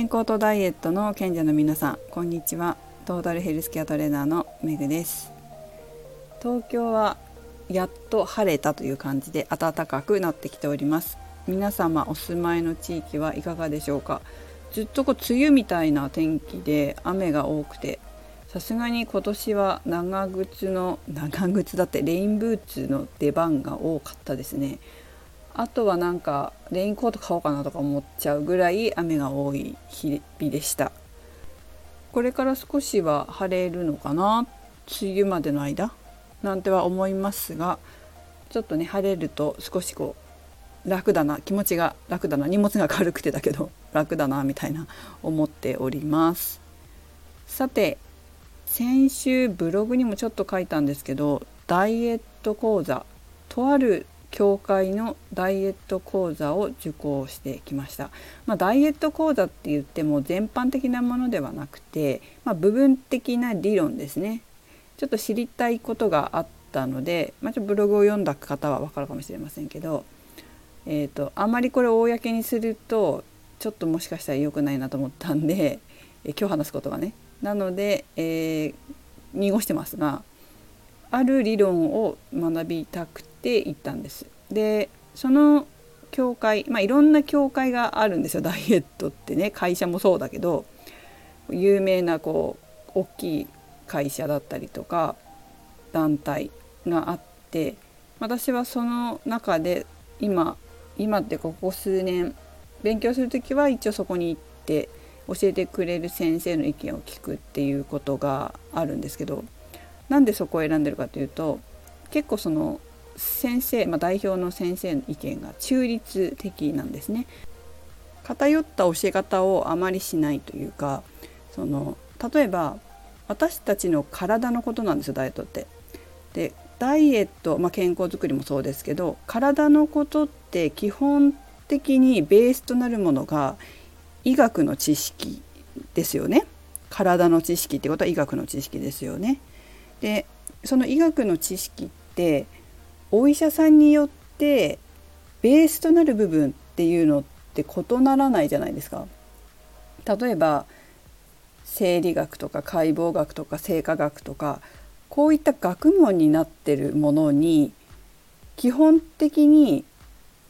健康とダイエットの賢者の皆さんこんにちは。トータルヘルスケアトレーナーのめぐです。東京はやっと晴れたという感じで暖かくなってきております。皆様お住まいの地域はいかがでしょうか？ずっとこう梅雨みたいな天気で雨が多くてさすがに今年は長靴の長靴だってレインブーツの出番が多かったですね。あとはなんかレインコート買おうかなとか思っちゃうぐらい雨が多い日々でした。これから少しは晴れるのかな?梅雨までの間?なんては思いますがちょっとね晴れると少しこう楽だな気持ちが楽だな荷物が軽くてだけど 楽だなみたいな思っております。さて先週ブログにもちょっと書いたんですけどダイエット講座とある協会のダイエット講座を受講してきました。まあ、ダイエット講座って言っても全般的なものではなくて、まあ、部分的な理論ですね。ちょっと知りたいことがあったので、まあ、ちょっとブログを読んだ方は分かるかもしれませんけど、えーと、あまりこれ公にするとちょっともしかしたら良くないなと思ったんで、え今日話すことはね。なので、えー、濁してますがある理論を学びたくてて行ったんです。でその協会まあいろんな協会があるんですよダイエットってね会社もそうだけど有名なこう大きい会社だったりとか団体があって私はその中で今今ってここ数年勉強する時は一応そこに行って教えてくれる先生の意見を聞くっていうことがあるんですけどなんでそこを選んでるかというと結構その先生、まあ、代表の先生の意見が中立的なんですね。偏った教え方をあまりしないというかその例えば私たちの体のことなんですよダイエットって。でダイエット、まあ、健康づくりもそうですけど体のことって基本的にベースとなるものが医学の知識ですよね。体の知識ってことは医学の知識ですよね。でその医学の知識ってお医者さんによってベースとなる部分っていうのって異ならないじゃないですか。例えば生理学とか解剖学とか生化学とかこういった学問になってるものに基本的に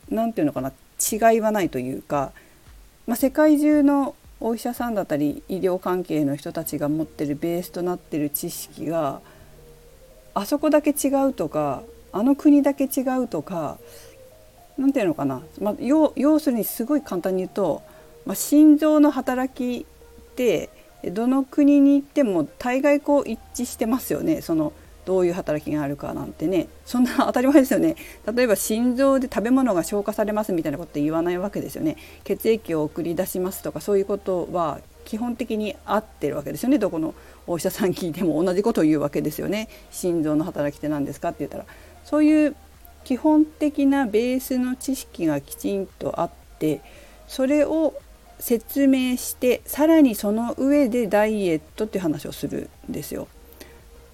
何て言うのかな違いはないというか、まあ、世界中のお医者さんだったり医療関係の人たちが持ってるベースとなってる知識があそこだけ違うとかあの国だけ違うとか何て言うのかな、まあ、要要するにすごい簡単に言うと、まあ、心臓の働きってどの国に行っても大概こう一致してますよね。そのどういう働きがあるかなんてね。そんな 当たり前ですよね。例えば心臓で食べ物が消化されますみたいなこと言わないわけですよね。血液を送り出しますとかそういうことは基本的に合ってるわけですよねどこのお医者さん聞いても同じことを言うわけですよね心臓の働きって何ですかって言ったらそういう基本的なベースの知識がきちんとあってそれを説明してさらにその上でダイエットっていう話をするんですよ。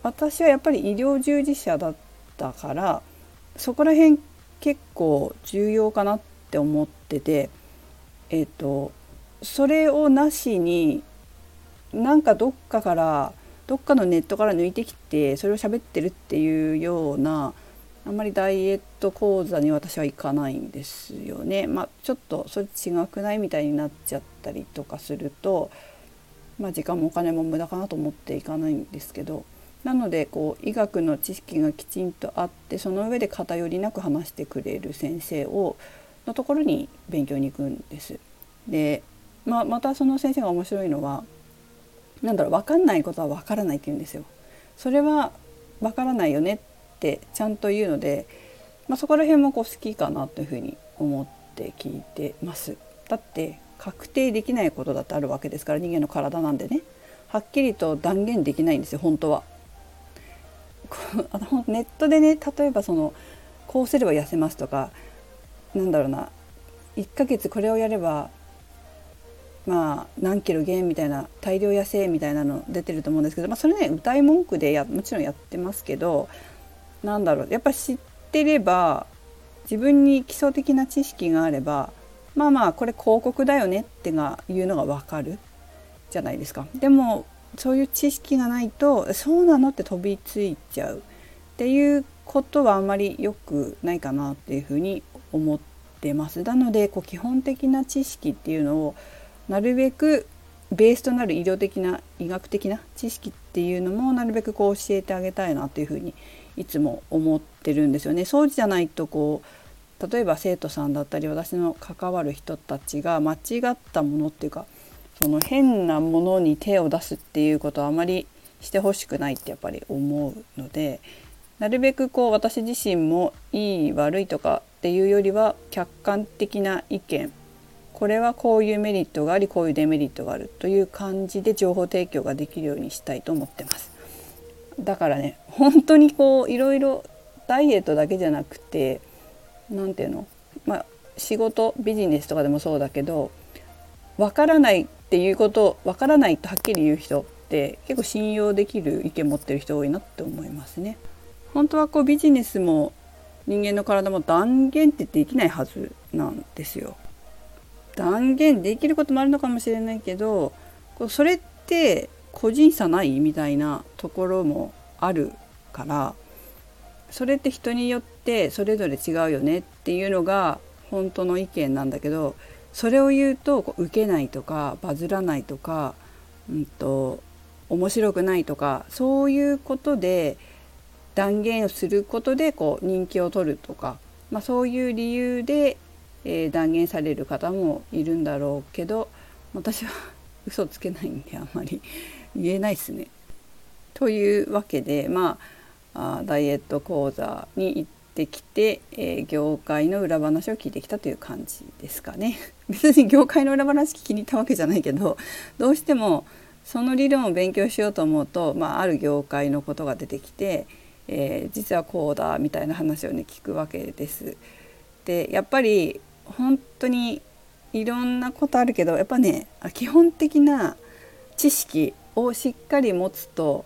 私はやっぱり医療従事者だったからそこら辺結構重要かなって思っててえっ、ー、とそれをなしになんかどっかからどっかのネットから抜いてきてそれを喋ってるっていうようなあんまりダイエット講座に私は行かないんですよね。まあ、ちょっとそれ違くないみたいになっちゃったりとかすると、まあ、時間もお金も無駄かなと思っていかないんですけどなのでこう医学の知識がきちんとあってその上で偏りなく話してくれる先生をのところに勉強に行くんです。で、ま、またその先生が面白いのは何だろう分かんないことは分からないって言うんですよ。それは分からないよねってちゃんと言うので、まあ、そこら辺もこう好きかなというふうに思って聞いてます。だって確定できないことだってあるわけですから人間の体なんでねはっきりと断言できないんですよ本当は。ネットでね例えばそのこうすれば痩せますとかなんだろうな1ヶ月これをやればまあ何キロ減みたいな大量痩せみたいなの出てると思うんですけど、まあ、それね歌い文句でやもちろんやってますけどなんだろうやっぱ知ってれば自分に基礎的な知識があればまあまあこれ広告だよねってがいうのが分かるじゃないですか。でもそういう知識がないとそうなのって飛びついちゃうっていうことはあんまり良くないかなっていうふうに思ってます。なのでこう基本的な知識っていうのをなるべくベースとなる医療的な医学的な知識っていうのもなるべくこう教えてあげたいなというふうにいつも思ってるんですよね。そうじゃないとこう例えば生徒さんだったり私の関わる人たちが間違ったものっていうかその変なものに手を出すっていうことはあまりしてほしくないってやっぱり思うのでなるべくこう私自身もいい悪いとかっていうよりは客観的な意見これはこういうメリットがありこういうデメリットがあるという感じで情報提供ができるようにしたいと思ってます。だからね本当にこういろいろダイエットだけじゃなくて何て言うの？まあ仕事ビジネスとかでもそうだけどわからないっていうことわからないとはっきり言う人って結構信用できる意見持ってる人多いなって思いますね。本当はこうビジネスも人間の体も断言ってできないはずなんですよ。断言できることもあるのかもしれないけどそれって個人差ないみたいなところもあるからそれって人によってそれぞれ違うよねっていうのが本当の意見なんだけどそれを言うと受けないとかバズらないとか、うんと、面白くないとかそういうことで断言をすることでこう人気を取るとか、まあ、そういう理由で、えー、断言される方もいるんだろうけど私は 嘘つけないんであんまり 言えないですね。というわけでまあダイエット講座に行ってきて、えー、業界の裏話を聞いてきたという感じですかね。別に業界の裏話聞きに行ったわけじゃないけどどうしてもその理論を勉強しようと思うと、まあ、ある業界のことが出てきて、えー、実はこうだみたいな話をね聞くわけです。でやっぱり本当にいろんなことあるけどやっぱね基本的な知識をしっかり持つと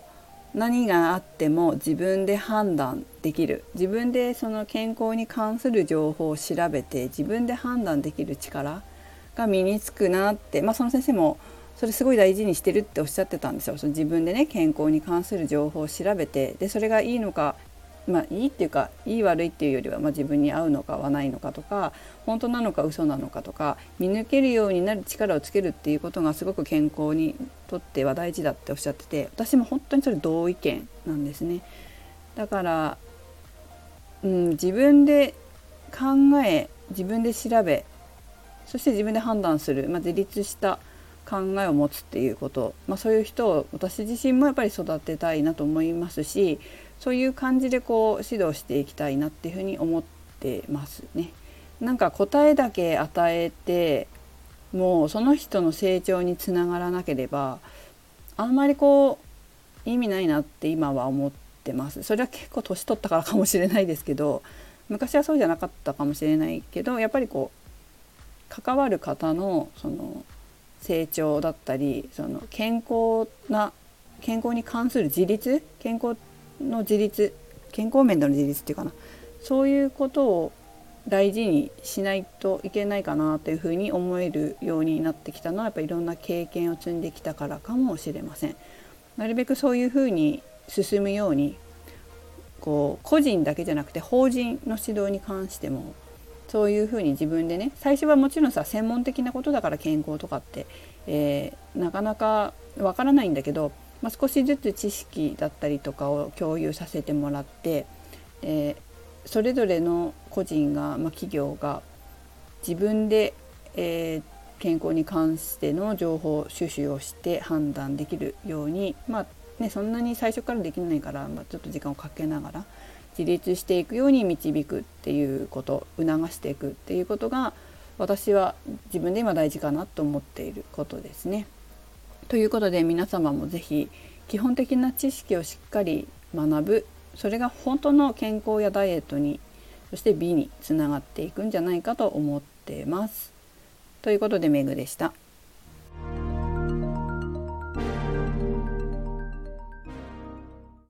何があっても自分で判断できる自分でその健康に関する情報を調べて自分で判断できる力が身につくなって、まあ、その先生もそれすごい大事にしてるっておっしゃってたんですよ。その自分でね健康に関する情報を調べてでそれがいいのかまあいいっていうかいい悪いっていうよりは、まあ、自分に合うのか合わないのかとか本当なのか嘘なのかとか見抜けるようになる力をつけるっていうことがすごく健康にとっては大事だっておっしゃってて私も本当にそれ同意見なんですね。だから、うん、自分で考え自分で調べそして自分で判断する、まあ、自立した考えを持つっていうこと、まあ、そういう人を私自身もやっぱり育てたいなと思いますしそういう感じでこう指導していきたいなっていうふうに思ってますね。なんか答えだけ与えてもうその人の成長につながらなければあんまりこう意味ないなって今は思ってます。それは結構年取ったからかもしれないですけど昔はそうじゃなかったかもしれないけどやっぱりこう関わる方のその成長だったりその健康な健康に関する自立健康っての自立健康面での自立っていうかなそういうことを大事にしないといけないかなというふうに思えるようになってきたのはやっぱりいろんな経験を積んできたからかもしれません。なるべくそういうふうに進むようにこう個人だけじゃなくて法人の指導に関してもそういうふうに自分でね最初はもちろんさ専門的なことだから健康とかって、えー、なかなかわからないんだけどまあ、少しずつ知識だったりとかを共有させてもらって、えー、それぞれの個人が、まあ、企業が自分で、えー、健康に関しての情報収集をして判断できるように、まあね、そんなに最初からできないから、まあ、ちょっと時間をかけながら自立していくように導くっていうこと促していくっていうことが私は自分で今大事かなと思っていることですね。ということで皆様も是非基本的な知識をしっかり学ぶそれが本当の健康やダイエットにそして美につながっていくんじゃないかと思ってます。ということでメグでした。